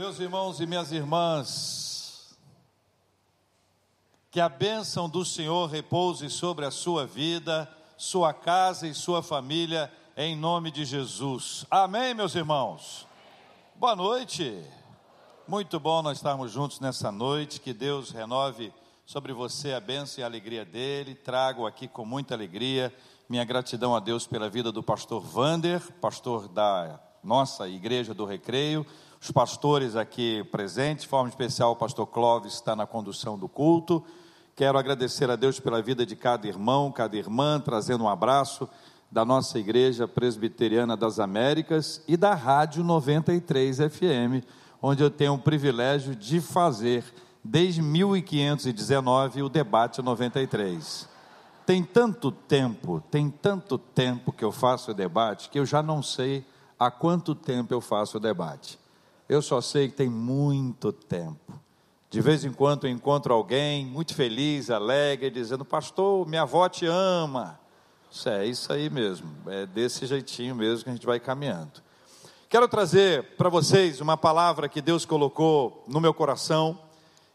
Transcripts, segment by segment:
Meus irmãos e minhas irmãs, que a bênção do Senhor repouse sobre a sua vida, sua casa e sua família, em nome de Jesus. Amém, meus irmãos? Boa noite. Muito bom nós estarmos juntos nessa noite. Que Deus renove sobre você a bênção e a alegria dele. Trago aqui com muita alegria minha gratidão a Deus pela vida do pastor Vander, pastor da nossa igreja do Recreio os pastores aqui presentes, de forma especial o pastor Clóvis está na condução do culto. Quero agradecer a Deus pela vida de cada irmão, cada irmã, trazendo um abraço da nossa Igreja Presbiteriana das Américas e da Rádio 93 FM, onde eu tenho o privilégio de fazer, desde 1519, o debate 93. Tem tanto tempo, tem tanto tempo que eu faço o debate, que eu já não sei há quanto tempo eu faço o debate. Eu só sei que tem muito tempo. De vez em quando eu encontro alguém muito feliz, alegre, dizendo: Pastor, minha avó te ama. Isso é isso aí mesmo, é desse jeitinho mesmo que a gente vai caminhando. Quero trazer para vocês uma palavra que Deus colocou no meu coração.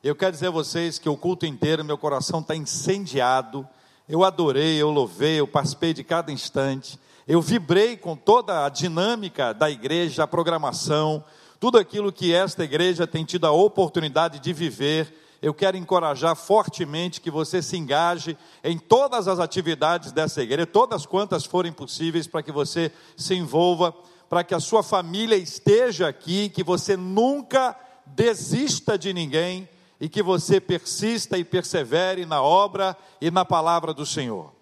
Eu quero dizer a vocês que o culto inteiro, meu coração está incendiado. Eu adorei, eu louvei, eu participei de cada instante. Eu vibrei com toda a dinâmica da igreja, a programação tudo aquilo que esta igreja tem tido a oportunidade de viver, eu quero encorajar fortemente que você se engaje em todas as atividades dessa igreja, todas quantas forem possíveis, para que você se envolva, para que a sua família esteja aqui, que você nunca desista de ninguém e que você persista e persevere na obra e na palavra do Senhor.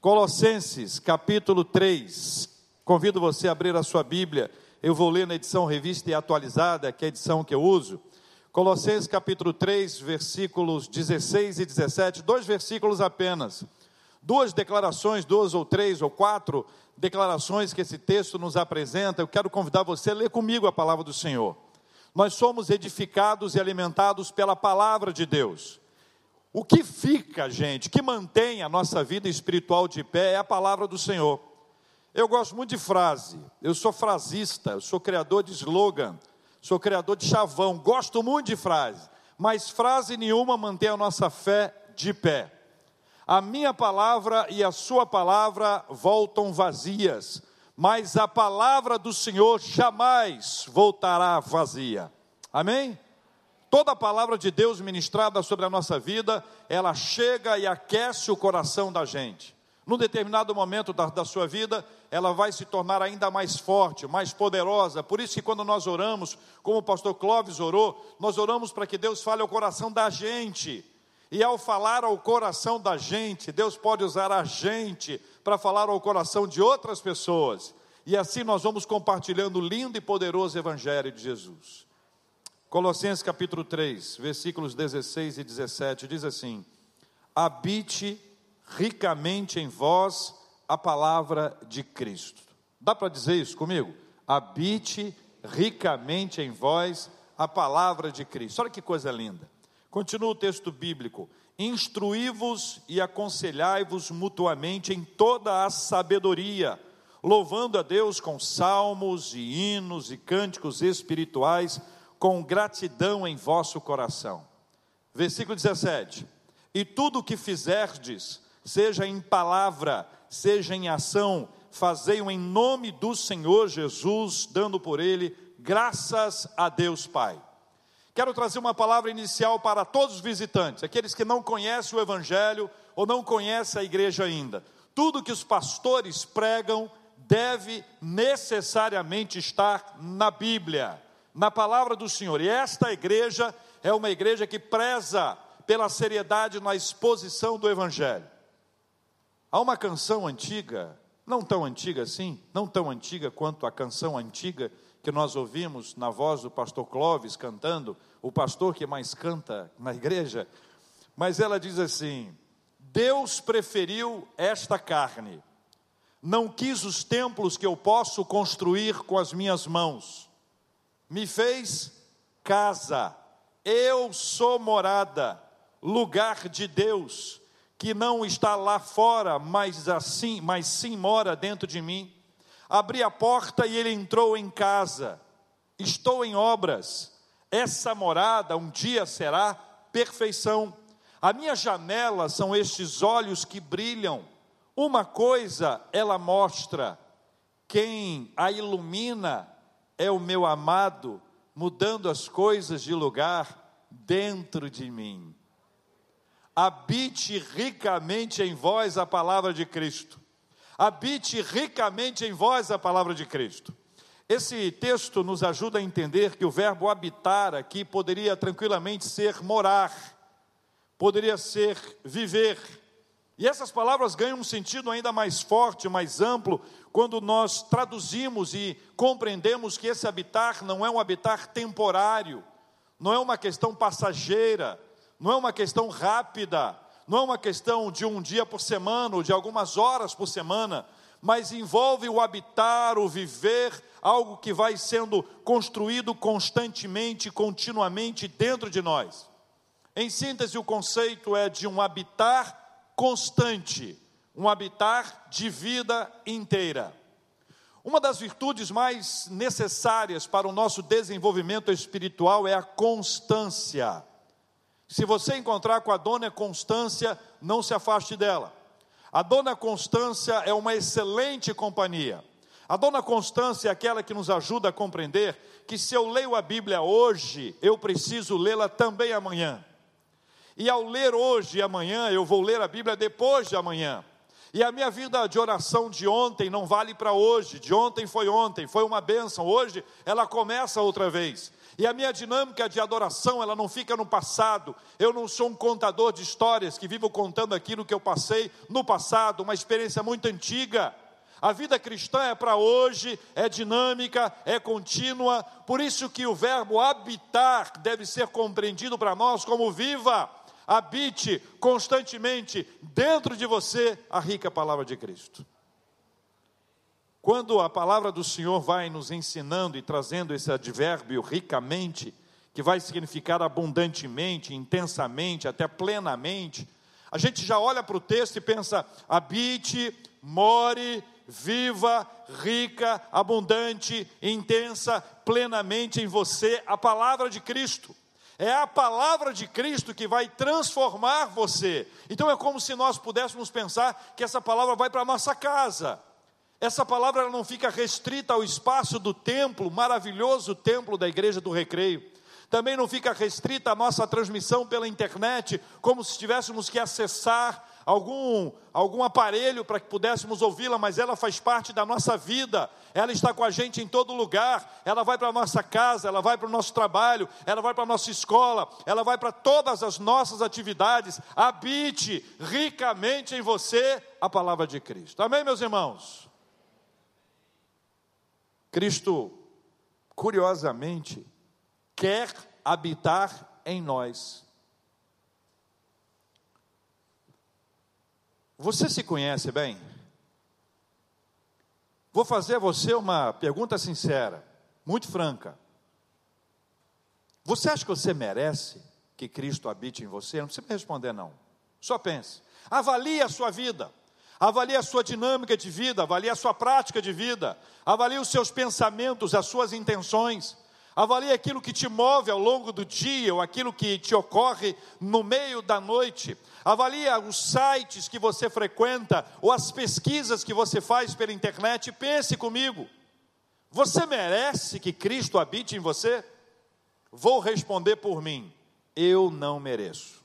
Colossenses capítulo 3, convido você a abrir a sua Bíblia eu vou ler na edição revista e atualizada, que é a edição que eu uso. Colossenses capítulo 3, versículos 16 e 17, dois versículos apenas. Duas declarações, duas ou três ou quatro declarações que esse texto nos apresenta. Eu quero convidar você a ler comigo a palavra do Senhor. Nós somos edificados e alimentados pela palavra de Deus. O que fica, gente, que mantém a nossa vida espiritual de pé é a palavra do Senhor. Eu gosto muito de frase, eu sou frasista, eu sou criador de slogan, sou criador de chavão, gosto muito de frase, mas frase nenhuma mantém a nossa fé de pé. A minha palavra e a sua palavra voltam vazias, mas a palavra do Senhor jamais voltará vazia. Amém? Toda a palavra de Deus ministrada sobre a nossa vida, ela chega e aquece o coração da gente. Num determinado momento da, da, sua vida, ela vai se tornar ainda mais forte, mais poderosa. Por isso que quando nós oramos, como o pastor Clóvis orou, nós oramos para que Deus fale ao coração da gente. E ao falar ao coração da gente, Deus pode usar a gente para falar ao coração de outras pessoas. E assim nós vamos compartilhando o lindo e poderoso Evangelho de Jesus. Colossenses capítulo 3, versículos 16 e 17, diz assim: Habite ricamente em vós a palavra de Cristo. Dá para dizer isso comigo? Habite ricamente em vós a palavra de Cristo. Olha que coisa linda. Continua o texto bíblico: Instruí-vos e aconselhai-vos mutuamente em toda a sabedoria, louvando a Deus com salmos e hinos e cânticos espirituais, com gratidão em vosso coração. Versículo 17: E tudo o que fizerdes, seja em palavra, seja em ação, fazei-o em nome do Senhor Jesus, dando por ele graças a Deus Pai. Quero trazer uma palavra inicial para todos os visitantes, aqueles que não conhecem o Evangelho ou não conhecem a igreja ainda. Tudo que os pastores pregam deve necessariamente estar na Bíblia, na palavra do Senhor. E esta igreja é uma igreja que preza pela seriedade na exposição do Evangelho. Há uma canção antiga, não tão antiga assim, não tão antiga quanto a canção antiga que nós ouvimos na voz do pastor Clóvis cantando, o pastor que mais canta na igreja, mas ela diz assim: Deus preferiu esta carne, não quis os templos que eu posso construir com as minhas mãos, me fez casa, eu sou morada, lugar de Deus que não está lá fora, mas assim, mas sim mora dentro de mim. Abri a porta e ele entrou em casa. Estou em obras. essa morada um dia será perfeição. A minha janela são estes olhos que brilham. Uma coisa ela mostra: quem a ilumina é o meu amado, mudando as coisas de lugar dentro de mim. Habite ricamente em vós a palavra de Cristo. Habite ricamente em vós a palavra de Cristo. Esse texto nos ajuda a entender que o verbo habitar aqui poderia tranquilamente ser morar, poderia ser viver. E essas palavras ganham um sentido ainda mais forte, mais amplo, quando nós traduzimos e compreendemos que esse habitar não é um habitar temporário, não é uma questão passageira, não é uma questão rápida, não é uma questão de um dia por semana ou de algumas horas por semana, mas envolve o habitar, o viver, algo que vai sendo construído constantemente, continuamente dentro de nós. Em síntese, o conceito é de um habitar constante, um habitar de vida inteira. Uma das virtudes mais necessárias para o nosso desenvolvimento espiritual é a constância. Se você encontrar com a dona Constância, não se afaste dela. A dona Constância é uma excelente companhia. A dona Constância é aquela que nos ajuda a compreender que se eu leio a Bíblia hoje, eu preciso lê-la também amanhã. E ao ler hoje e amanhã, eu vou ler a Bíblia depois de amanhã. E a minha vida de oração de ontem não vale para hoje, de ontem foi ontem, foi uma bênção, hoje ela começa outra vez. E a minha dinâmica de adoração, ela não fica no passado. Eu não sou um contador de histórias que vivo contando aquilo que eu passei no passado, uma experiência muito antiga. A vida cristã é para hoje, é dinâmica, é contínua, por isso que o verbo habitar deve ser compreendido para nós como viva, habite constantemente dentro de você a rica palavra de Cristo. Quando a palavra do Senhor vai nos ensinando e trazendo esse advérbio ricamente, que vai significar abundantemente, intensamente, até plenamente, a gente já olha para o texto e pensa: habite, more, viva, rica, abundante, intensa, plenamente em você a palavra de Cristo. É a palavra de Cristo que vai transformar você. Então é como se nós pudéssemos pensar que essa palavra vai para a nossa casa essa palavra não fica restrita ao espaço do templo, maravilhoso templo da igreja do recreio. Também não fica restrita a nossa transmissão pela internet, como se tivéssemos que acessar algum, algum aparelho para que pudéssemos ouvi-la, mas ela faz parte da nossa vida, ela está com a gente em todo lugar, ela vai para a nossa casa, ela vai para o nosso trabalho, ela vai para a nossa escola, ela vai para todas as nossas atividades. Habite ricamente em você a palavra de Cristo. Amém, meus irmãos? Cristo, curiosamente, quer habitar em nós. Você se conhece bem? Vou fazer a você uma pergunta sincera, muito franca. Você acha que você merece que Cristo habite em você? Não precisa me responder, não. Só pense. Avalie a sua vida. Avalie a sua dinâmica de vida, avalie a sua prática de vida, avalie os seus pensamentos, as suas intenções, avalie aquilo que te move ao longo do dia ou aquilo que te ocorre no meio da noite, avalie os sites que você frequenta ou as pesquisas que você faz pela internet. Pense comigo: você merece que Cristo habite em você? Vou responder por mim: eu não mereço.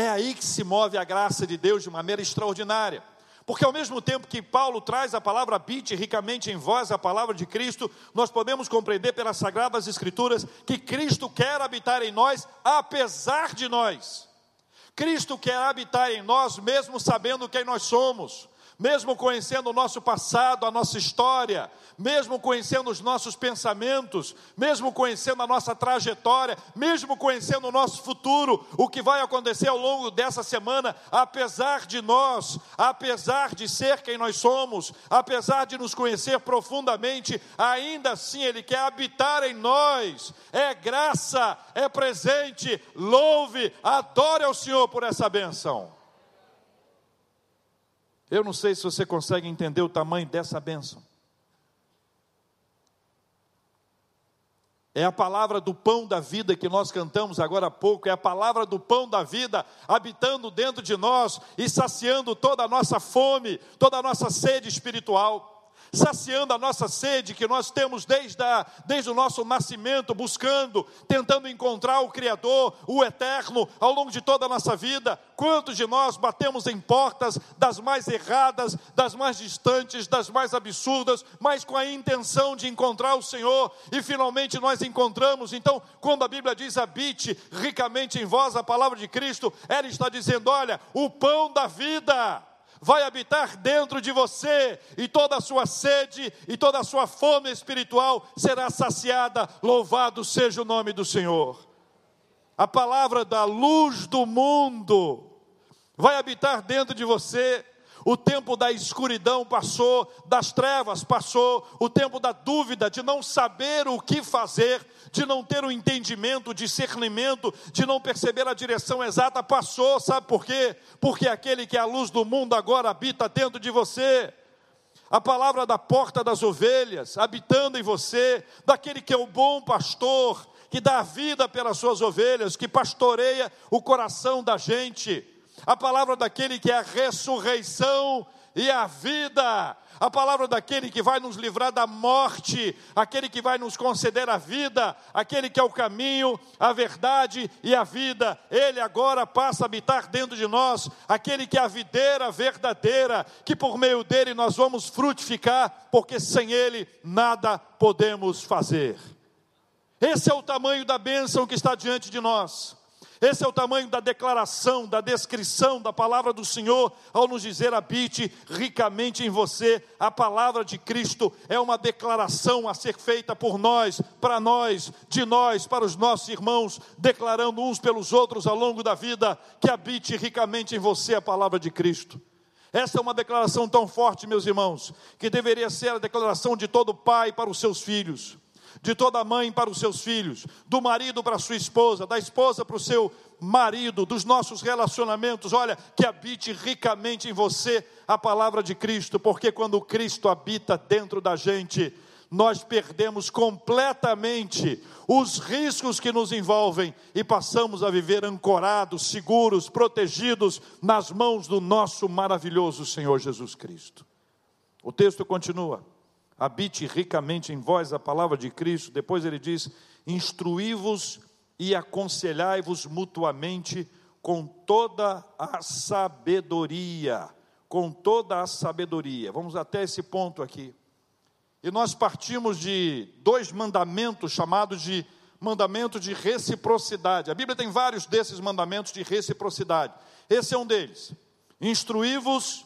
É aí que se move a graça de Deus de maneira extraordinária. Porque ao mesmo tempo que Paulo traz a palavra habite ricamente em vós, a palavra de Cristo, nós podemos compreender pelas sagradas escrituras que Cristo quer habitar em nós apesar de nós. Cristo quer habitar em nós mesmo sabendo quem nós somos mesmo conhecendo o nosso passado, a nossa história, mesmo conhecendo os nossos pensamentos, mesmo conhecendo a nossa trajetória, mesmo conhecendo o nosso futuro, o que vai acontecer ao longo dessa semana, apesar de nós, apesar de ser quem nós somos, apesar de nos conhecer profundamente, ainda assim Ele quer habitar em nós, é graça, é presente, louve, adore ao Senhor por essa benção. Eu não sei se você consegue entender o tamanho dessa bênção. É a palavra do pão da vida que nós cantamos agora há pouco, é a palavra do pão da vida habitando dentro de nós e saciando toda a nossa fome, toda a nossa sede espiritual saciando a nossa sede que nós temos desde, a, desde o nosso nascimento, buscando, tentando encontrar o Criador, o Eterno, ao longo de toda a nossa vida. Quantos de nós batemos em portas das mais erradas, das mais distantes, das mais absurdas, mas com a intenção de encontrar o Senhor e finalmente nós encontramos. Então, quando a Bíblia diz habite ricamente em vós a palavra de Cristo, ela está dizendo: olha, o pão da vida vai habitar dentro de você, e toda a sua sede e toda a sua fome espiritual será saciada. Louvado seja o nome do Senhor. A palavra da luz do mundo vai habitar dentro de você. O tempo da escuridão passou, das trevas passou, o tempo da dúvida, de não saber o que fazer, de não ter o entendimento, o discernimento, de não perceber a direção exata, passou, sabe por quê? Porque aquele que é a luz do mundo agora habita dentro de você. A palavra da porta das ovelhas, habitando em você, daquele que é o bom pastor, que dá vida pelas suas ovelhas, que pastoreia o coração da gente. A palavra daquele que é a ressurreição e a vida, a palavra daquele que vai nos livrar da morte, aquele que vai nos conceder a vida, aquele que é o caminho, a verdade e a vida. Ele agora passa a habitar dentro de nós, aquele que é a videira verdadeira, que por meio dele nós vamos frutificar, porque sem ele nada podemos fazer. Esse é o tamanho da bênção que está diante de nós. Esse é o tamanho da declaração, da descrição da palavra do Senhor, ao nos dizer: habite ricamente em você. A palavra de Cristo é uma declaração a ser feita por nós, para nós, de nós, para os nossos irmãos, declarando uns pelos outros ao longo da vida que habite ricamente em você a palavra de Cristo. Essa é uma declaração tão forte, meus irmãos, que deveria ser a declaração de todo pai para os seus filhos de toda mãe para os seus filhos, do marido para sua esposa, da esposa para o seu marido, dos nossos relacionamentos. Olha, que habite ricamente em você a palavra de Cristo, porque quando Cristo habita dentro da gente, nós perdemos completamente os riscos que nos envolvem e passamos a viver ancorados, seguros, protegidos nas mãos do nosso maravilhoso Senhor Jesus Cristo. O texto continua habite ricamente em vós a palavra de Cristo. Depois ele diz: instruí-vos e aconselhai-vos mutuamente com toda a sabedoria. Com toda a sabedoria. Vamos até esse ponto aqui. E nós partimos de dois mandamentos chamados de mandamento de reciprocidade. A Bíblia tem vários desses mandamentos de reciprocidade. Esse é um deles. Instruí-vos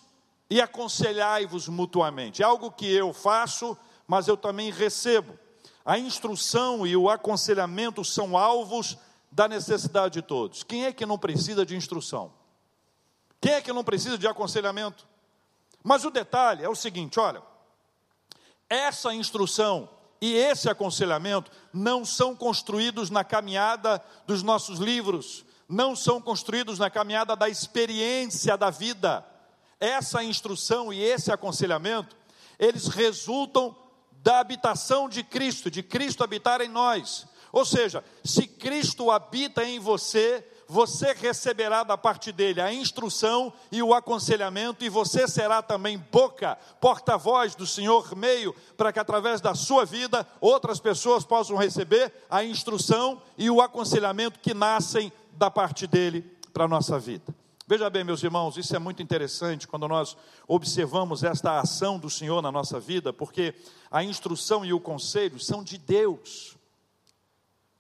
e aconselhai-vos mutuamente. É algo que eu faço, mas eu também recebo. A instrução e o aconselhamento são alvos da necessidade de todos. Quem é que não precisa de instrução? Quem é que não precisa de aconselhamento? Mas o detalhe é o seguinte: olha, essa instrução e esse aconselhamento não são construídos na caminhada dos nossos livros, não são construídos na caminhada da experiência da vida essa instrução e esse aconselhamento, eles resultam da habitação de Cristo, de Cristo habitar em nós. Ou seja, se Cristo habita em você, você receberá da parte dele a instrução e o aconselhamento, e você será também boca, porta-voz do Senhor, meio, para que através da sua vida outras pessoas possam receber a instrução e o aconselhamento que nascem da parte dele para a nossa vida. Veja bem, meus irmãos, isso é muito interessante quando nós observamos esta ação do Senhor na nossa vida, porque a instrução e o conselho são de Deus.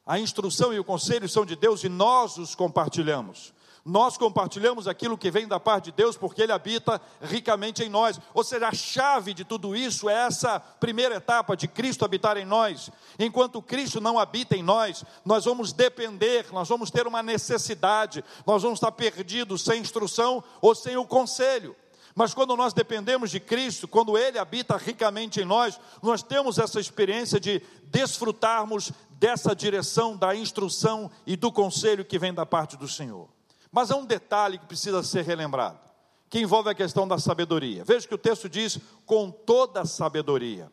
A instrução e o conselho são de Deus e nós os compartilhamos nós compartilhamos aquilo que vem da parte de Deus, porque Ele habita ricamente em nós. Ou seja, a chave de tudo isso é essa primeira etapa de Cristo habitar em nós. Enquanto Cristo não habita em nós, nós vamos depender, nós vamos ter uma necessidade, nós vamos estar perdidos sem instrução ou sem o conselho. Mas quando nós dependemos de Cristo, quando Ele habita ricamente em nós, nós temos essa experiência de desfrutarmos dessa direção da instrução e do conselho que vem da parte do Senhor. Mas há um detalhe que precisa ser relembrado, que envolve a questão da sabedoria. Veja que o texto diz com toda sabedoria.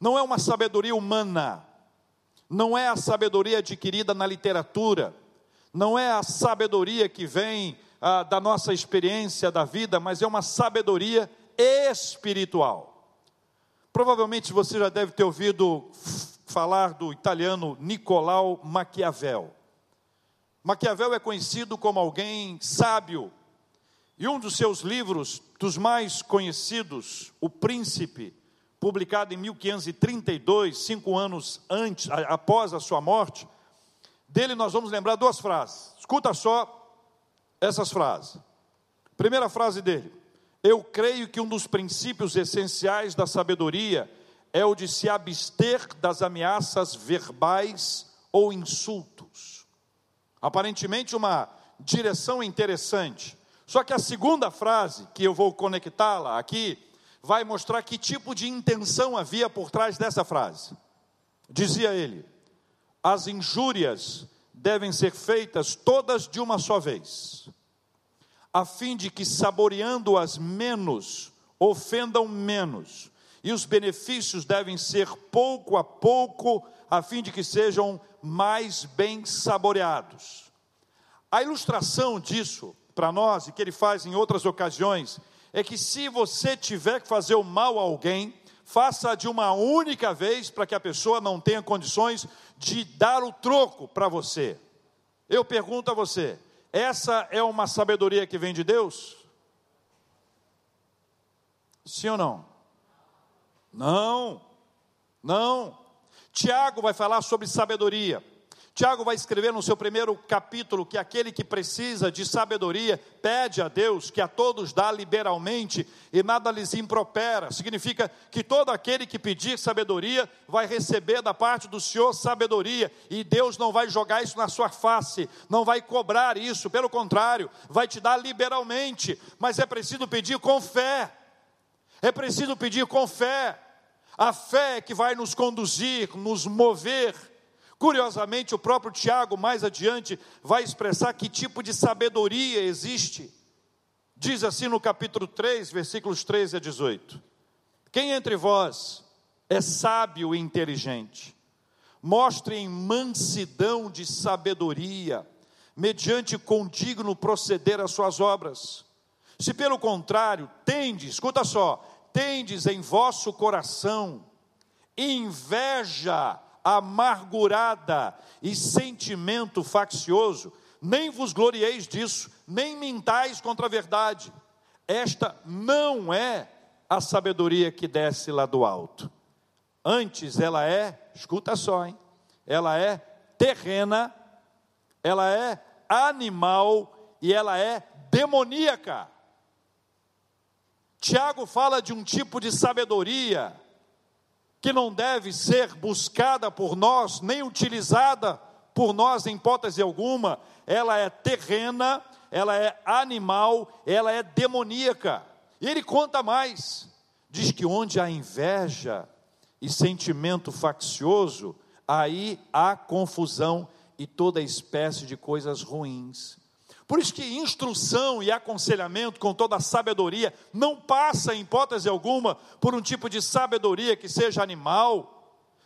Não é uma sabedoria humana, não é a sabedoria adquirida na literatura, não é a sabedoria que vem ah, da nossa experiência da vida, mas é uma sabedoria espiritual. Provavelmente você já deve ter ouvido falar do italiano Nicolau Maquiavel. Maquiavel é conhecido como alguém sábio, e um dos seus livros, dos mais conhecidos, O Príncipe, publicado em 1532, cinco anos antes, após a sua morte, dele nós vamos lembrar duas frases. Escuta só essas frases. Primeira frase dele: Eu creio que um dos princípios essenciais da sabedoria é o de se abster das ameaças verbais ou insultos. Aparentemente, uma direção interessante. Só que a segunda frase, que eu vou conectá-la aqui, vai mostrar que tipo de intenção havia por trás dessa frase. Dizia ele: as injúrias devem ser feitas todas de uma só vez, a fim de que, saboreando-as menos, ofendam menos, e os benefícios devem ser pouco a pouco, a fim de que sejam mais bem saboreados. A ilustração disso para nós, e que ele faz em outras ocasiões, é que se você tiver que fazer o mal a alguém, faça de uma única vez para que a pessoa não tenha condições de dar o troco para você. Eu pergunto a você: essa é uma sabedoria que vem de Deus? Sim ou não? Não, não. Tiago vai falar sobre sabedoria. Tiago vai escrever no seu primeiro capítulo que aquele que precisa de sabedoria pede a Deus, que a todos dá liberalmente e nada lhes impropera. Significa que todo aquele que pedir sabedoria vai receber da parte do Senhor sabedoria e Deus não vai jogar isso na sua face, não vai cobrar isso, pelo contrário, vai te dar liberalmente, mas é preciso pedir com fé. É preciso pedir com fé. A fé que vai nos conduzir, nos mover Curiosamente, o próprio Tiago, mais adiante, vai expressar que tipo de sabedoria existe. Diz assim no capítulo 3, versículos 13 a 18: Quem entre vós é sábio e inteligente, mostre em mansidão de sabedoria, mediante condigno proceder às suas obras. Se pelo contrário, tendes, escuta só, tendes em vosso coração inveja amargurada e sentimento faccioso, nem vos glorieis disso, nem mintais contra a verdade. Esta não é a sabedoria que desce lá do alto. Antes ela é, escuta só, hein? Ela é terrena, ela é animal e ela é demoníaca. Tiago fala de um tipo de sabedoria que não deve ser buscada por nós, nem utilizada por nós em hipótese alguma, ela é terrena, ela é animal, ela é demoníaca. E ele conta mais: diz que onde há inveja e sentimento faccioso, aí há confusão e toda espécie de coisas ruins. Por isso que instrução e aconselhamento com toda a sabedoria não passa, em hipótese alguma, por um tipo de sabedoria que seja animal,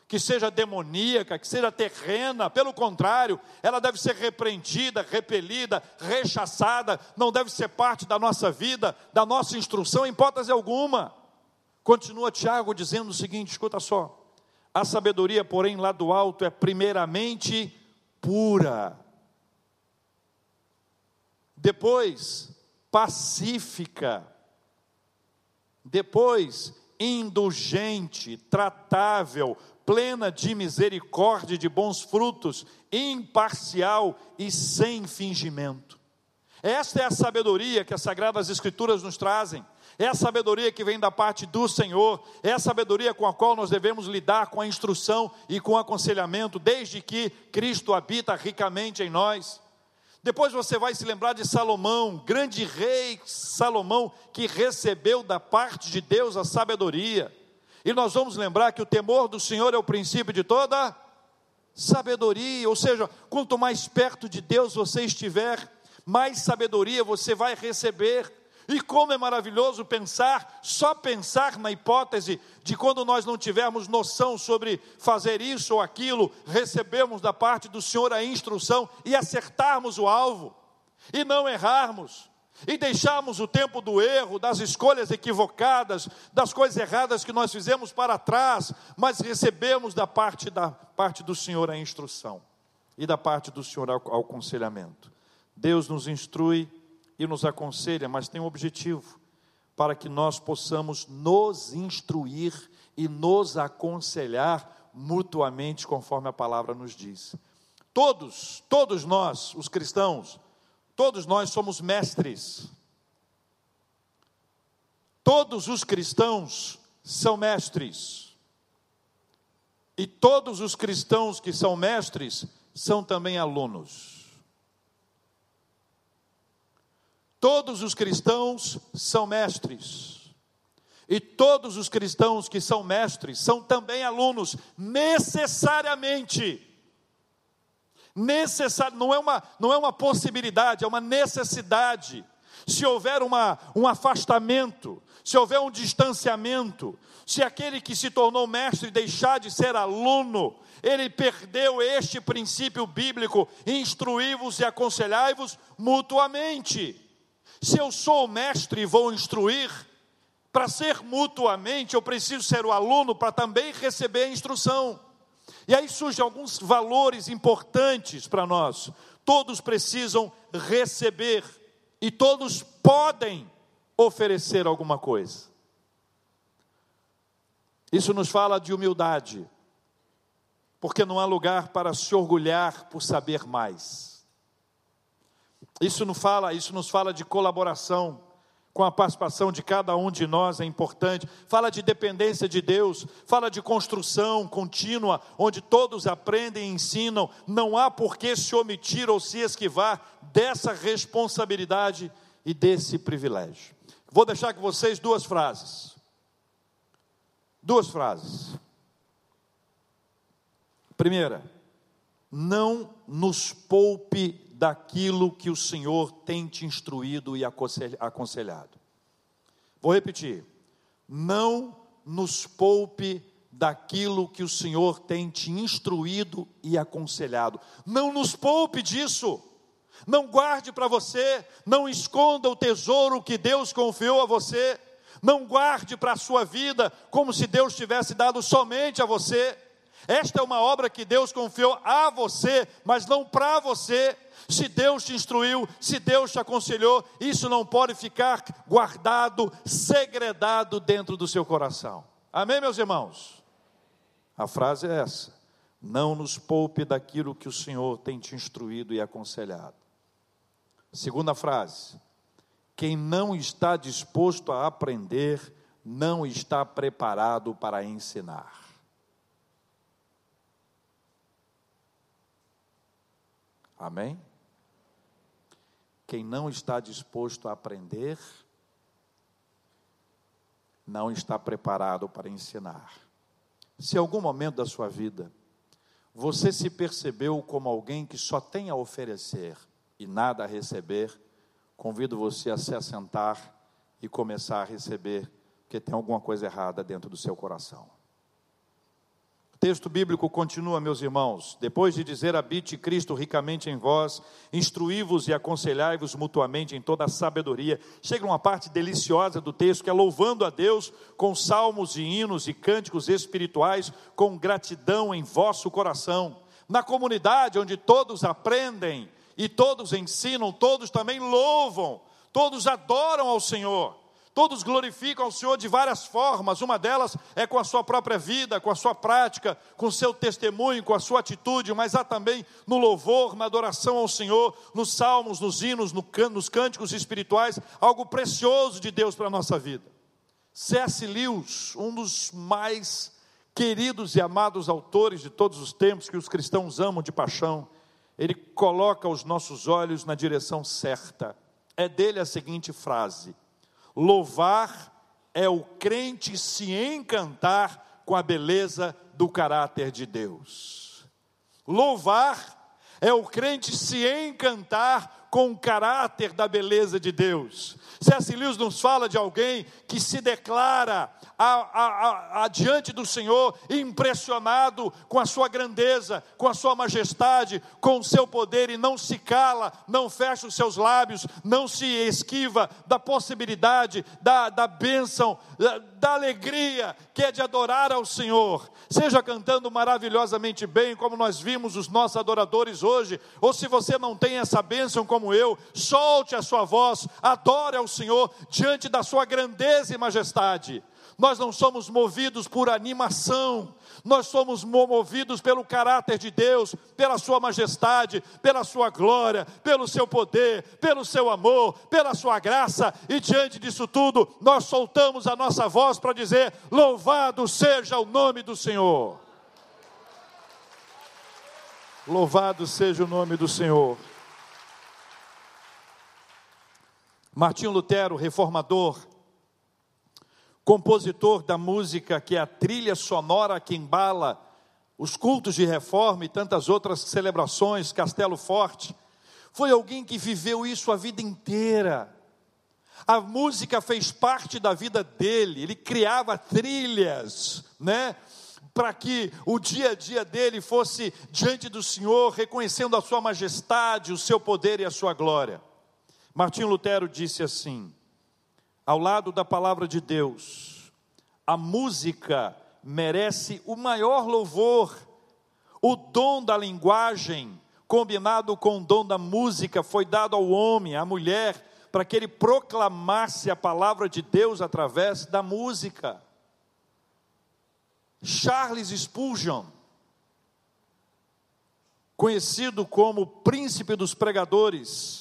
que seja demoníaca, que seja terrena, pelo contrário, ela deve ser repreendida, repelida, rechaçada, não deve ser parte da nossa vida, da nossa instrução, em hipótese alguma. Continua Tiago dizendo o seguinte: escuta só, a sabedoria, porém, lá do alto é primeiramente pura depois pacífica, depois indulgente, tratável, plena de misericórdia e de bons frutos, imparcial e sem fingimento. Esta é a sabedoria que as Sagradas Escrituras nos trazem. É a sabedoria que vem da parte do Senhor, é a sabedoria com a qual nós devemos lidar com a instrução e com o aconselhamento, desde que Cristo habita ricamente em nós. Depois você vai se lembrar de Salomão, grande rei Salomão, que recebeu da parte de Deus a sabedoria. E nós vamos lembrar que o temor do Senhor é o princípio de toda sabedoria, ou seja, quanto mais perto de Deus você estiver, mais sabedoria você vai receber. E como é maravilhoso pensar, só pensar na hipótese de quando nós não tivermos noção sobre fazer isso ou aquilo, recebemos da parte do Senhor a instrução e acertarmos o alvo, e não errarmos, e deixarmos o tempo do erro, das escolhas equivocadas, das coisas erradas que nós fizemos para trás, mas recebemos da parte, da parte do Senhor a instrução e da parte do Senhor ao aconselhamento. Deus nos instrui e nos aconselha, mas tem um objetivo para que nós possamos nos instruir e nos aconselhar mutuamente, conforme a palavra nos diz. Todos, todos nós, os cristãos, todos nós somos mestres. Todos os cristãos são mestres. E todos os cristãos que são mestres são também alunos. Todos os cristãos são mestres. E todos os cristãos que são mestres são também alunos, necessariamente. Necessário, não, é uma, não é uma possibilidade, é uma necessidade. Se houver uma, um afastamento, se houver um distanciamento, se aquele que se tornou mestre deixar de ser aluno, ele perdeu este princípio bíblico: instruí-vos e aconselhai-vos mutuamente. Se eu sou o mestre e vou instruir, para ser mutuamente, eu preciso ser o aluno para também receber a instrução. E aí surgem alguns valores importantes para nós. Todos precisam receber e todos podem oferecer alguma coisa. Isso nos fala de humildade, porque não há lugar para se orgulhar por saber mais. Isso nos fala, isso nos fala de colaboração com a participação de cada um de nós é importante. Fala de dependência de Deus, fala de construção contínua, onde todos aprendem e ensinam. Não há por que se omitir ou se esquivar dessa responsabilidade e desse privilégio. Vou deixar com vocês duas frases. Duas frases. Primeira, não nos poupe daquilo que o Senhor tem te instruído e aconselhado. Vou repetir: não nos poupe daquilo que o Senhor tem te instruído e aconselhado. Não nos poupe disso. Não guarde para você, não esconda o tesouro que Deus confiou a você. Não guarde para a sua vida como se Deus tivesse dado somente a você. Esta é uma obra que Deus confiou a você, mas não para você. Se Deus te instruiu, se Deus te aconselhou, isso não pode ficar guardado, segredado dentro do seu coração. Amém, meus irmãos? A frase é essa: Não nos poupe daquilo que o Senhor tem te instruído e aconselhado. Segunda frase: Quem não está disposto a aprender, não está preparado para ensinar. Amém? Quem não está disposto a aprender, não está preparado para ensinar. Se em algum momento da sua vida você se percebeu como alguém que só tem a oferecer e nada a receber, convido você a se assentar e começar a receber, porque tem alguma coisa errada dentro do seu coração texto bíblico continua, meus irmãos, depois de dizer: habite Cristo ricamente em vós, instruí-vos e aconselhai-vos mutuamente em toda a sabedoria. Chega uma parte deliciosa do texto que é louvando a Deus com salmos e hinos e cânticos espirituais, com gratidão em vosso coração. Na comunidade onde todos aprendem e todos ensinam, todos também louvam, todos adoram ao Senhor. Todos glorificam ao Senhor de várias formas, uma delas é com a sua própria vida, com a sua prática, com o seu testemunho, com a sua atitude, mas há também no louvor, na adoração ao Senhor, nos salmos, nos hinos, nos cânticos espirituais, algo precioso de Deus para a nossa vida. C.S. Lewis, um dos mais queridos e amados autores de todos os tempos, que os cristãos amam de paixão, ele coloca os nossos olhos na direção certa. É dele a seguinte frase: Louvar é o crente se encantar com a beleza do caráter de Deus. Louvar é o crente se encantar com o caráter da beleza de Deus. C.S. Lewis nos fala de alguém que se declara a, a, a, adiante do Senhor, impressionado com a sua grandeza, com a sua majestade, com o seu poder, e não se cala, não fecha os seus lábios, não se esquiva da possibilidade, da, da bênção, da, da alegria que é de adorar ao Senhor, seja cantando maravilhosamente bem, como nós vimos os nossos adoradores hoje, ou se você não tem essa bênção como eu, solte a sua voz, adore ao Senhor diante da sua grandeza e majestade. Nós não somos movidos por animação, nós somos movidos pelo caráter de Deus, pela Sua majestade, pela Sua glória, pelo Seu poder, pelo Seu amor, pela Sua graça, e diante disso tudo, nós soltamos a nossa voz para dizer: Louvado seja o nome do Senhor. Louvado seja o nome do Senhor. Martinho Lutero, reformador, compositor da música que é a trilha sonora que embala os cultos de reforma e tantas outras celebrações, Castelo Forte, foi alguém que viveu isso a vida inteira. A música fez parte da vida dele, ele criava trilhas, né? Para que o dia a dia dele fosse diante do Senhor, reconhecendo a sua majestade, o seu poder e a sua glória. Martim Lutero disse assim: ao lado da palavra de Deus, a música merece o maior louvor. O dom da linguagem, combinado com o dom da música, foi dado ao homem, à mulher, para que ele proclamasse a palavra de Deus através da música. Charles Spurgeon, conhecido como príncipe dos pregadores,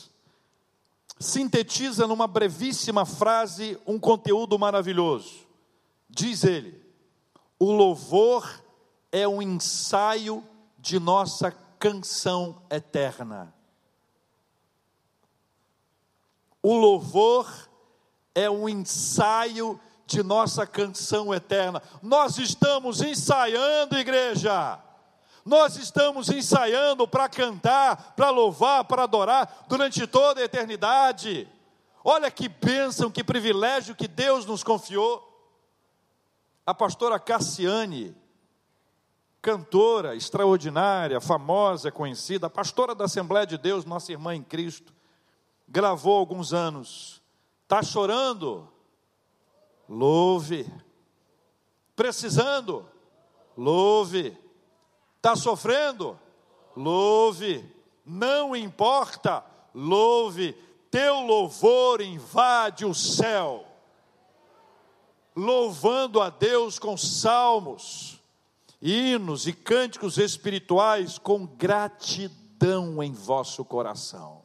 sintetiza numa brevíssima frase um conteúdo maravilhoso. Diz ele: o louvor é um ensaio de nossa canção eterna. O louvor é um ensaio de nossa canção eterna. Nós estamos ensaiando, igreja. Nós estamos ensaiando para cantar, para louvar, para adorar durante toda a eternidade. Olha que bênção, que privilégio que Deus nos confiou. A pastora Cassiane, cantora extraordinária, famosa, conhecida, pastora da Assembleia de Deus, nossa irmã em Cristo, gravou alguns anos. Está chorando? Louve. Precisando? Louve Está sofrendo? Louve. Não importa, louve. Teu louvor invade o céu. Louvando a Deus com salmos, hinos e cânticos espirituais com gratidão em vosso coração.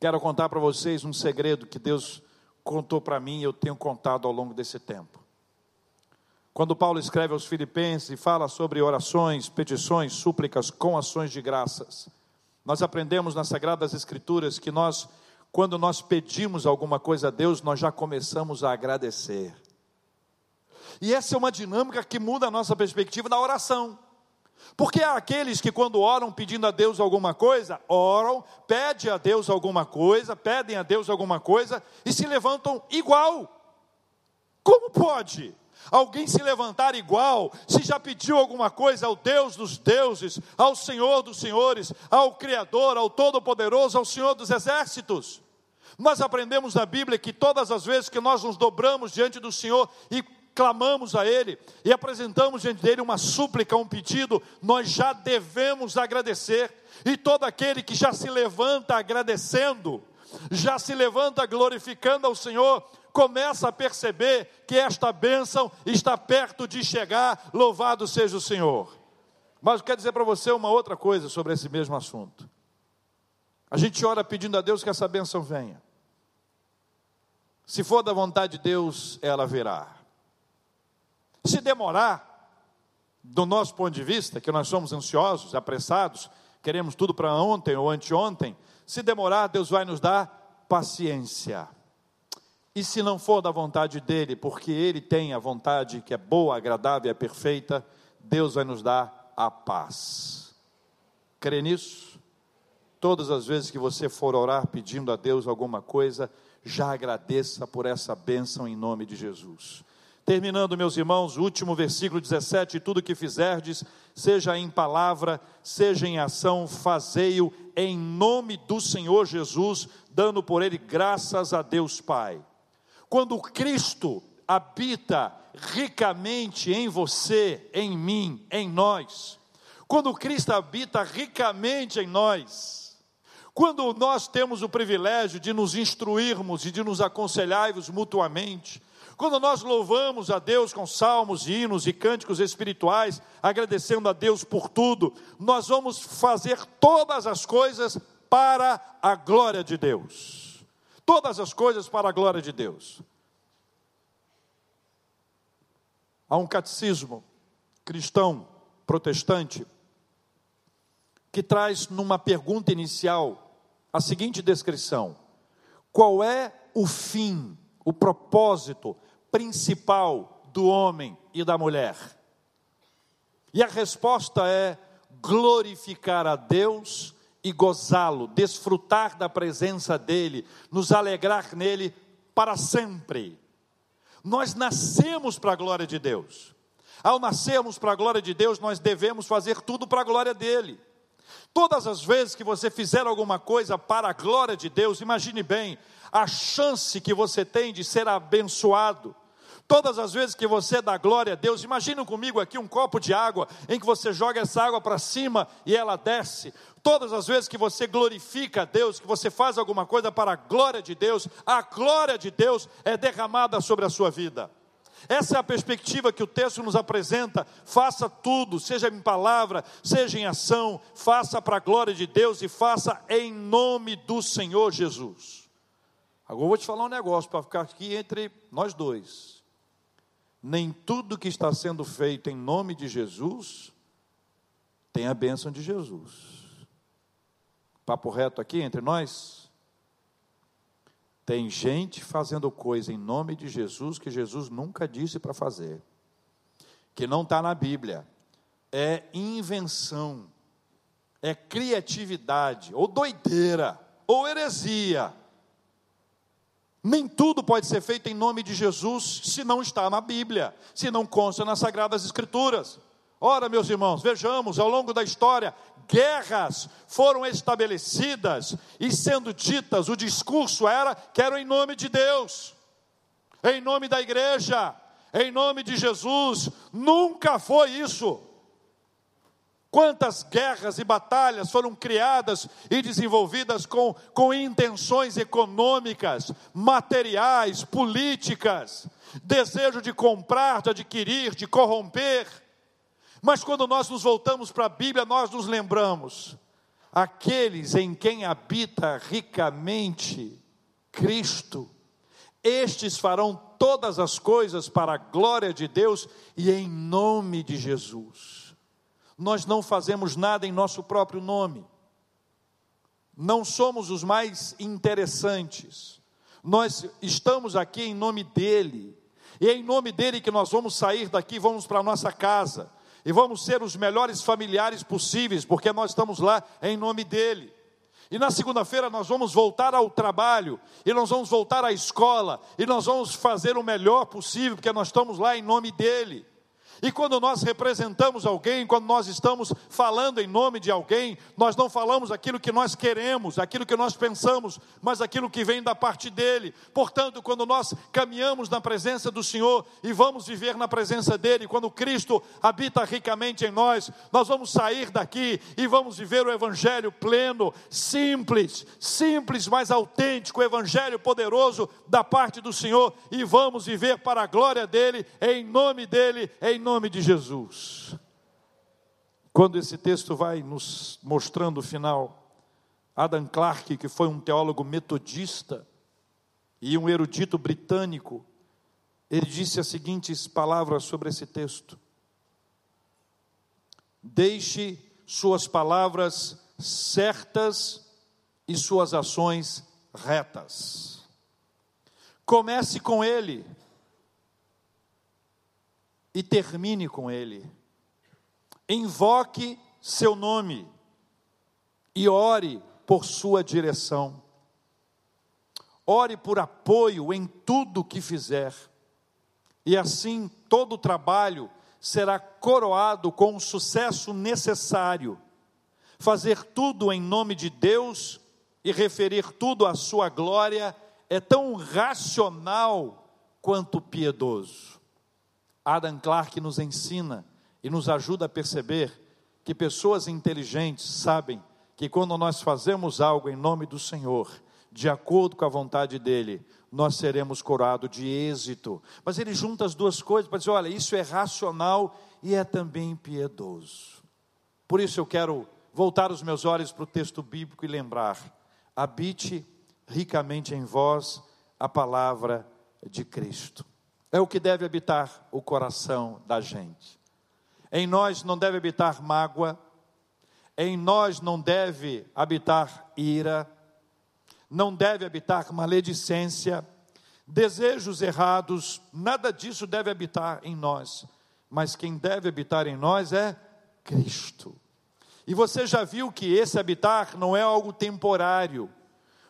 Quero contar para vocês um segredo que Deus contou para mim e eu tenho contado ao longo desse tempo. Quando Paulo escreve aos Filipenses e fala sobre orações, petições, súplicas com ações de graças, nós aprendemos nas Sagradas Escrituras que nós, quando nós pedimos alguma coisa a Deus, nós já começamos a agradecer. E essa é uma dinâmica que muda a nossa perspectiva da oração. Porque há aqueles que, quando oram pedindo a Deus alguma coisa, oram, pedem a Deus alguma coisa, pedem a Deus alguma coisa e se levantam igual. Como pode? Alguém se levantar igual, se já pediu alguma coisa ao Deus dos deuses, ao Senhor dos senhores, ao Criador, ao Todo-Poderoso, ao Senhor dos exércitos. Nós aprendemos na Bíblia que todas as vezes que nós nos dobramos diante do Senhor e clamamos a Ele e apresentamos diante dele uma súplica, um pedido, nós já devemos agradecer. E todo aquele que já se levanta agradecendo, já se levanta glorificando ao Senhor, começa a perceber que esta bênção está perto de chegar, louvado seja o Senhor. Mas eu quero dizer para você uma outra coisa sobre esse mesmo assunto. A gente ora pedindo a Deus que essa bênção venha. Se for da vontade de Deus, ela virá. Se demorar, do nosso ponto de vista, que nós somos ansiosos, apressados, queremos tudo para ontem ou anteontem, se demorar, Deus vai nos dar paciência. E se não for da vontade dele, porque ele tem a vontade que é boa, agradável e é perfeita, Deus vai nos dar a paz. Crê nisso? Todas as vezes que você for orar pedindo a Deus alguma coisa, já agradeça por essa bênção em nome de Jesus. Terminando, meus irmãos, o último versículo 17: tudo que fizerdes, seja em palavra, seja em ação, fazei-o em nome do Senhor Jesus, dando por ele graças a Deus Pai. Quando Cristo habita ricamente em você, em mim, em nós, quando Cristo habita ricamente em nós, quando nós temos o privilégio de nos instruirmos e de nos aconselharmos mutuamente, quando nós louvamos a Deus com salmos, hinos e cânticos espirituais, agradecendo a Deus por tudo, nós vamos fazer todas as coisas para a glória de Deus. Todas as coisas para a glória de Deus. Há um catecismo cristão protestante que traz numa pergunta inicial a seguinte descrição: Qual é o fim, o propósito principal do homem e da mulher? E a resposta é glorificar a Deus e gozá-lo, desfrutar da presença dEle, nos alegrar nele para sempre. Nós nascemos para a glória de Deus. Ao nascermos para a glória de Deus, nós devemos fazer tudo para a glória dEle. Todas as vezes que você fizer alguma coisa para a glória de Deus, imagine bem a chance que você tem de ser abençoado. Todas as vezes que você dá glória a Deus, imagine comigo aqui um copo de água em que você joga essa água para cima e ela desce. Todas as vezes que você glorifica a Deus, que você faz alguma coisa para a glória de Deus, a glória de Deus é derramada sobre a sua vida. Essa é a perspectiva que o texto nos apresenta. Faça tudo, seja em palavra, seja em ação, faça para a glória de Deus e faça em nome do Senhor Jesus. Agora eu vou te falar um negócio para ficar aqui entre nós dois. Nem tudo que está sendo feito em nome de Jesus tem a bênção de Jesus. Papo reto aqui entre nós? Tem gente fazendo coisa em nome de Jesus que Jesus nunca disse para fazer, que não está na Bíblia. É invenção, é criatividade, ou doideira, ou heresia. Nem tudo pode ser feito em nome de Jesus se não está na Bíblia, se não consta nas Sagradas Escrituras. Ora, meus irmãos, vejamos ao longo da história, guerras foram estabelecidas e sendo ditas, o discurso era que eram em nome de Deus, em nome da igreja, em nome de Jesus, nunca foi isso. Quantas guerras e batalhas foram criadas e desenvolvidas com, com intenções econômicas, materiais, políticas, desejo de comprar, de adquirir, de corromper. Mas quando nós nos voltamos para a Bíblia, nós nos lembramos: aqueles em quem habita ricamente Cristo, estes farão todas as coisas para a glória de Deus e em nome de Jesus. Nós não fazemos nada em nosso próprio nome, não somos os mais interessantes, nós estamos aqui em nome dEle, e é em nome dEle que nós vamos sair daqui, vamos para a nossa casa e vamos ser os melhores familiares possíveis, porque nós estamos lá em nome dEle. E na segunda-feira nós vamos voltar ao trabalho, e nós vamos voltar à escola, e nós vamos fazer o melhor possível, porque nós estamos lá em nome dEle. E quando nós representamos alguém, quando nós estamos falando em nome de alguém, nós não falamos aquilo que nós queremos, aquilo que nós pensamos, mas aquilo que vem da parte dele. Portanto, quando nós caminhamos na presença do Senhor e vamos viver na presença dele, quando Cristo habita ricamente em nós, nós vamos sair daqui e vamos viver o evangelho pleno, simples, simples, mas autêntico, o evangelho poderoso da parte do Senhor e vamos viver para a glória dele, em nome dele, em nome nome de Jesus. Quando esse texto vai nos mostrando o final, Adam Clarke, que foi um teólogo metodista e um erudito britânico, ele disse as seguintes palavras sobre esse texto: Deixe suas palavras certas e suas ações retas. Comece com ele e termine com ele. Invoque seu nome e ore por sua direção. Ore por apoio em tudo que fizer, e assim todo o trabalho será coroado com o sucesso necessário. Fazer tudo em nome de Deus e referir tudo à sua glória é tão racional quanto piedoso. Adam Clarke nos ensina e nos ajuda a perceber que pessoas inteligentes sabem que quando nós fazemos algo em nome do Senhor, de acordo com a vontade dele, nós seremos coroados de êxito. Mas ele junta as duas coisas para dizer: olha, isso é racional e é também piedoso. Por isso eu quero voltar os meus olhos para o texto bíblico e lembrar: habite ricamente em vós a palavra de Cristo. É o que deve habitar o coração da gente. Em nós não deve habitar mágoa, em nós não deve habitar ira, não deve habitar maledicência, desejos errados, nada disso deve habitar em nós, mas quem deve habitar em nós é Cristo. E você já viu que esse habitar não é algo temporário,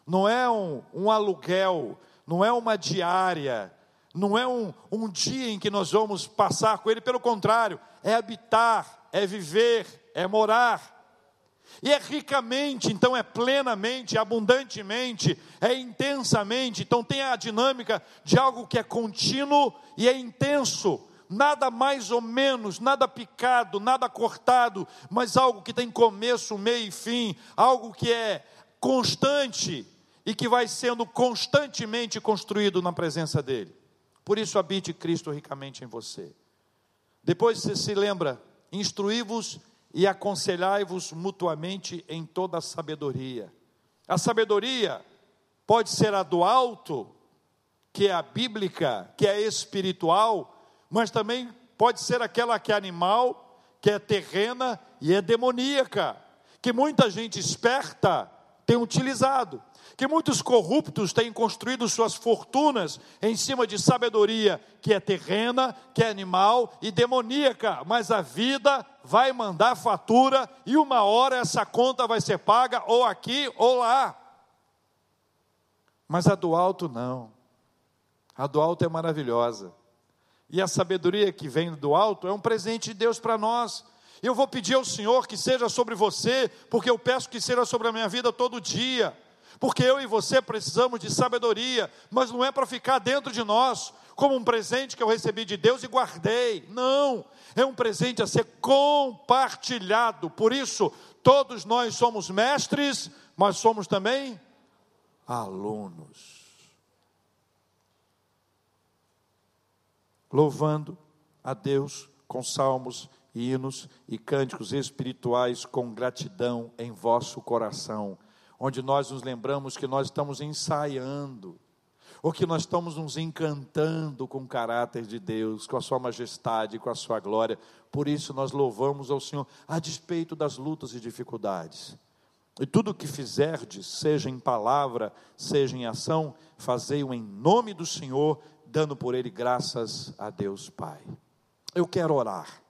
não é um, um aluguel, não é uma diária, não é um, um dia em que nós vamos passar com Ele, pelo contrário, é habitar, é viver, é morar. E é ricamente, então é plenamente, abundantemente, é intensamente, então tem a dinâmica de algo que é contínuo e é intenso, nada mais ou menos, nada picado, nada cortado, mas algo que tem começo, meio e fim, algo que é constante e que vai sendo constantemente construído na presença dele. Por isso habite Cristo ricamente em você. Depois você se lembra, instruí-vos e aconselhai-vos mutuamente em toda a sabedoria. A sabedoria pode ser a do alto, que é a bíblica, que é espiritual, mas também pode ser aquela que é animal, que é terrena e é demoníaca, que muita gente esperta tem utilizado que muitos corruptos têm construído suas fortunas em cima de sabedoria que é terrena, que é animal e demoníaca, mas a vida vai mandar fatura e uma hora essa conta vai ser paga ou aqui ou lá. Mas a do alto não. A do alto é maravilhosa. E a sabedoria que vem do alto é um presente de Deus para nós. Eu vou pedir ao Senhor que seja sobre você, porque eu peço que seja sobre a minha vida todo dia porque eu e você precisamos de sabedoria, mas não é para ficar dentro de nós, como um presente que eu recebi de Deus e guardei. Não, é um presente a ser compartilhado. Por isso, todos nós somos mestres, mas somos também alunos. Louvando a Deus com salmos, hinos e cânticos espirituais com gratidão em vosso coração onde nós nos lembramos que nós estamos ensaiando, ou que nós estamos nos encantando com o caráter de Deus, com a Sua majestade, com a Sua glória. Por isso nós louvamos ao Senhor, a despeito das lutas e dificuldades. E tudo o que fizerdes, seja em palavra, seja em ação, fazei-o em nome do Senhor, dando por ele graças a Deus Pai. Eu quero orar.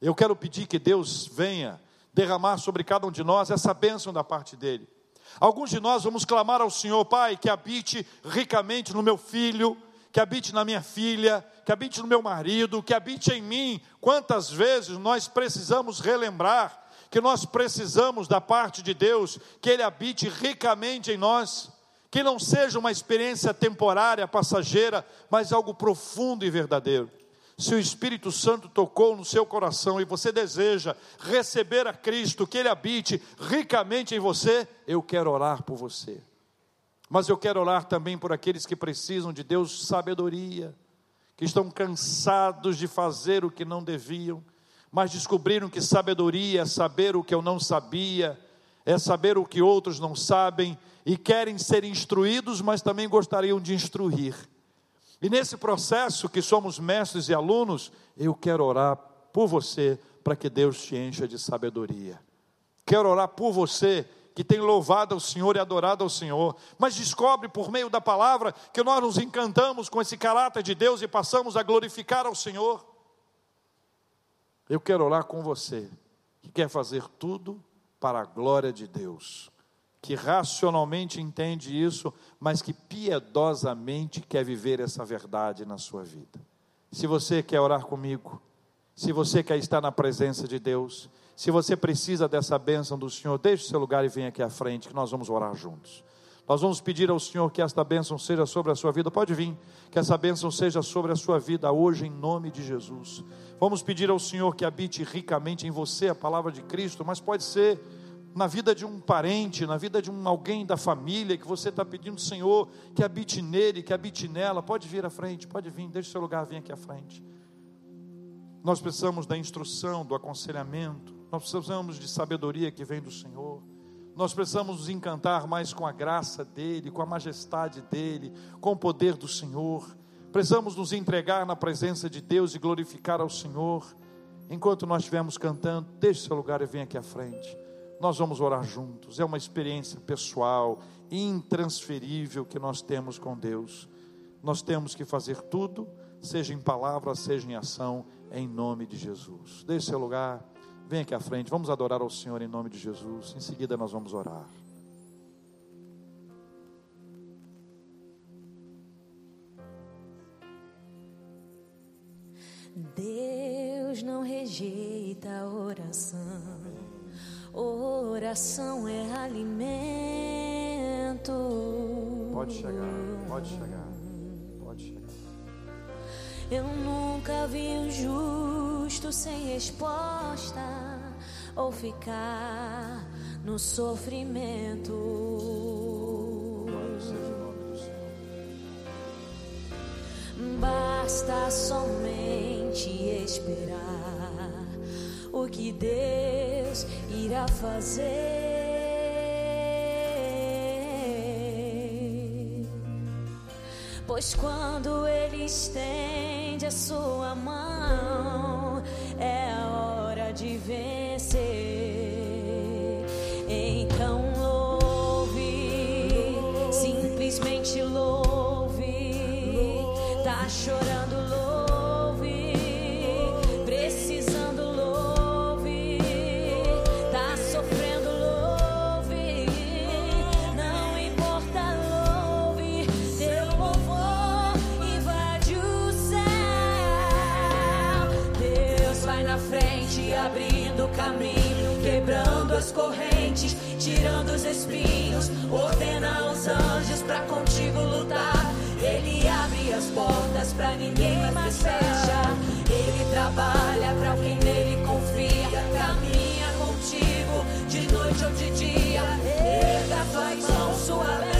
Eu quero pedir que Deus venha derramar sobre cada um de nós essa bênção da parte dele. Alguns de nós vamos clamar ao Senhor, Pai, que habite ricamente no meu filho, que habite na minha filha, que habite no meu marido, que habite em mim. Quantas vezes nós precisamos relembrar que nós precisamos da parte de Deus, que Ele habite ricamente em nós, que não seja uma experiência temporária, passageira, mas algo profundo e verdadeiro se o Espírito Santo tocou no seu coração e você deseja receber a Cristo, que Ele habite ricamente em você, eu quero orar por você. Mas eu quero orar também por aqueles que precisam de Deus sabedoria, que estão cansados de fazer o que não deviam, mas descobriram que sabedoria é saber o que eu não sabia, é saber o que outros não sabem e querem ser instruídos, mas também gostariam de instruir. E nesse processo que somos mestres e alunos, eu quero orar por você para que Deus te encha de sabedoria. Quero orar por você que tem louvado ao Senhor e adorado ao Senhor, mas descobre por meio da palavra que nós nos encantamos com esse caráter de Deus e passamos a glorificar ao Senhor. Eu quero orar com você que quer fazer tudo para a glória de Deus, que racionalmente entende isso, mas que piedosamente quer viver essa verdade na sua vida. Se você quer orar comigo, se você quer estar na presença de Deus, se você precisa dessa bênção do Senhor, deixe seu lugar e venha aqui à frente, que nós vamos orar juntos. Nós vamos pedir ao Senhor que esta bênção seja sobre a sua vida. Pode vir, que essa bênção seja sobre a sua vida hoje, em nome de Jesus. Vamos pedir ao Senhor que habite ricamente em você a palavra de Cristo, mas pode ser na vida de um parente, na vida de um alguém da família que você está pedindo, Senhor, que habite nele, que habite nela. Pode vir à frente, pode vir, deixe seu lugar, vem aqui à frente. Nós precisamos da instrução, do aconselhamento, nós precisamos de sabedoria que vem do Senhor. Nós precisamos nos encantar mais com a graça dEle, com a majestade dEle, com o poder do Senhor. Precisamos nos entregar na presença de Deus e glorificar ao Senhor. Enquanto nós estivermos cantando, deixe seu lugar e venha aqui à frente. Nós vamos orar juntos. É uma experiência pessoal, intransferível que nós temos com Deus. Nós temos que fazer tudo, seja em palavra, seja em ação, em nome de Jesus. Deixe seu lugar. Vem aqui à frente, vamos adorar ao Senhor em nome de Jesus. Em seguida nós vamos orar. Deus não rejeita a oração, oração é alimento. Pode chegar, pode chegar, pode chegar. Eu nunca vi um justo sem resposta ou ficar no sofrimento. Basta somente esperar o que Deus irá fazer. Pois quando Ele estende a sua mão, é a hora de vencer. Então louve, simplesmente louve. Tá chorando, caminho, quebrando as correntes, tirando os espinhos. Ordena aos anjos pra contigo lutar. Ele abre as portas pra ninguém mais fecha. Ele trabalha pra quem nele confia. Caminha contigo de noite ou de dia. Erga tua mão, sua bênção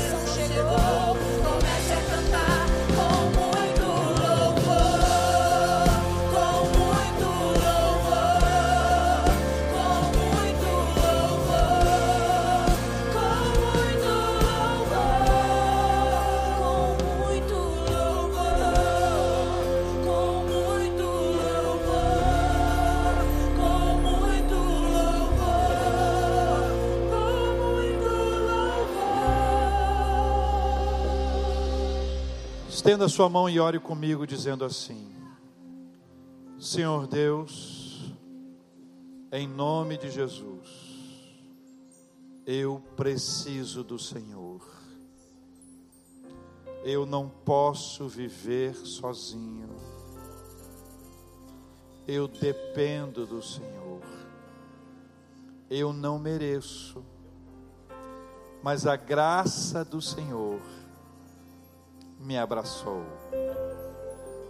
Estenda sua mão e ore comigo, dizendo assim: Senhor Deus, em nome de Jesus, eu preciso do Senhor. Eu não posso viver sozinho. Eu dependo do Senhor. Eu não mereço, mas a graça do Senhor me abraçou.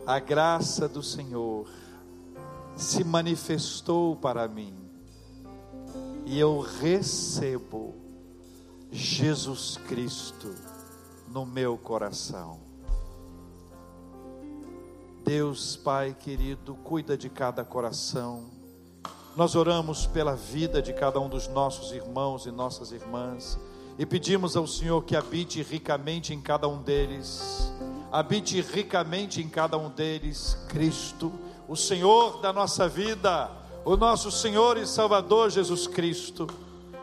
A graça do Senhor se manifestou para mim e eu recebo Jesus Cristo no meu coração. Deus Pai querido, cuida de cada coração. Nós oramos pela vida de cada um dos nossos irmãos e nossas irmãs e pedimos ao Senhor que habite ricamente em cada um deles. Habite ricamente em cada um deles Cristo, o Senhor da nossa vida, o nosso Senhor e Salvador Jesus Cristo.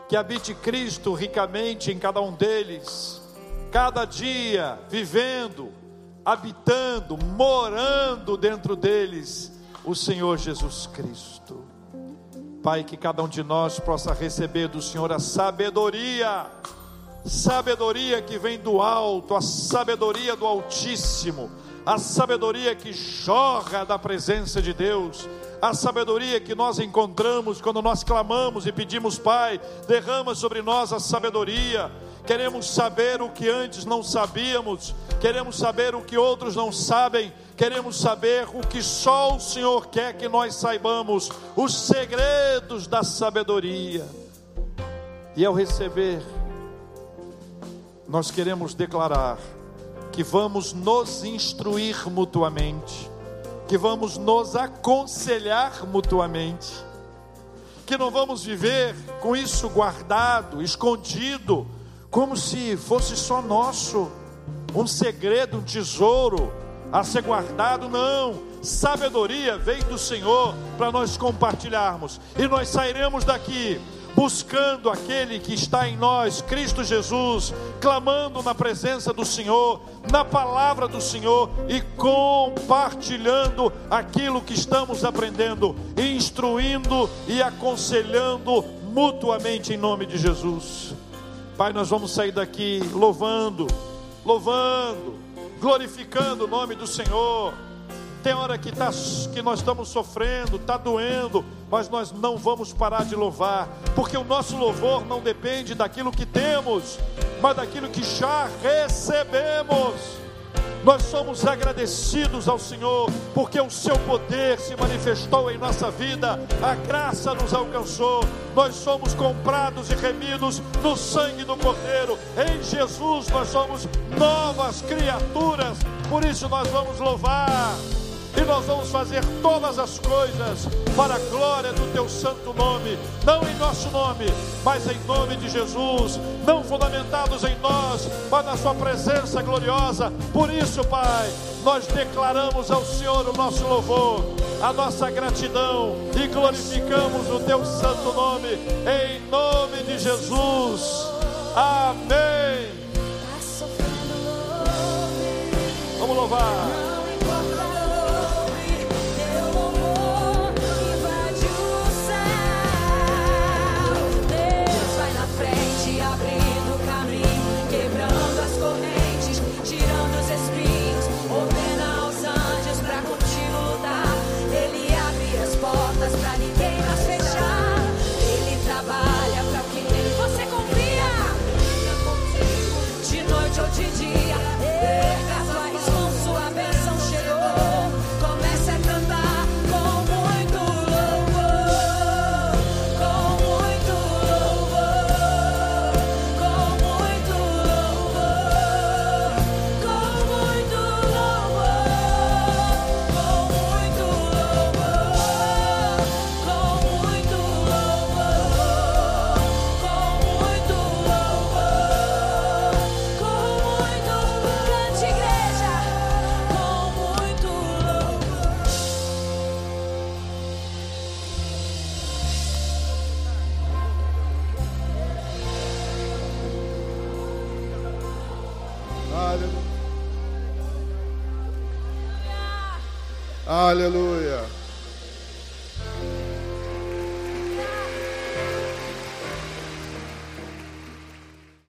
Que habite Cristo ricamente em cada um deles, cada dia vivendo, habitando, morando dentro deles, o Senhor Jesus Cristo. Pai, que cada um de nós possa receber do Senhor a sabedoria sabedoria que vem do alto, a sabedoria do Altíssimo, a sabedoria que jorra da presença de Deus, a sabedoria que nós encontramos quando nós clamamos e pedimos, Pai, derrama sobre nós a sabedoria. Queremos saber o que antes não sabíamos, queremos saber o que outros não sabem, queremos saber o que só o Senhor quer que nós saibamos, os segredos da sabedoria. E ao receber, nós queremos declarar que vamos nos instruir mutuamente, que vamos nos aconselhar mutuamente, que não vamos viver com isso guardado, escondido, como se fosse só nosso, um segredo, um tesouro a ser guardado, não. Sabedoria vem do Senhor para nós compartilharmos, e nós sairemos daqui buscando aquele que está em nós, Cristo Jesus, clamando na presença do Senhor, na palavra do Senhor e compartilhando aquilo que estamos aprendendo, instruindo e aconselhando mutuamente em nome de Jesus. Pai, nós vamos sair daqui louvando, louvando, glorificando o nome do Senhor. Tem hora que, tá, que nós estamos sofrendo, está doendo, mas nós não vamos parar de louvar, porque o nosso louvor não depende daquilo que temos, mas daquilo que já recebemos. Nós somos agradecidos ao Senhor, porque o seu poder se manifestou em nossa vida, a graça nos alcançou, nós somos comprados e remidos no sangue do Cordeiro, em Jesus nós somos novas criaturas, por isso nós vamos louvar. E nós vamos fazer todas as coisas para a glória do teu santo nome, não em nosso nome, mas em nome de Jesus, não fundamentados em nós, mas na sua presença gloriosa. Por isso, Pai, nós declaramos ao Senhor o nosso louvor, a nossa gratidão e glorificamos o teu santo nome, em nome de Jesus. Amém. Vamos louvar. Aleluia.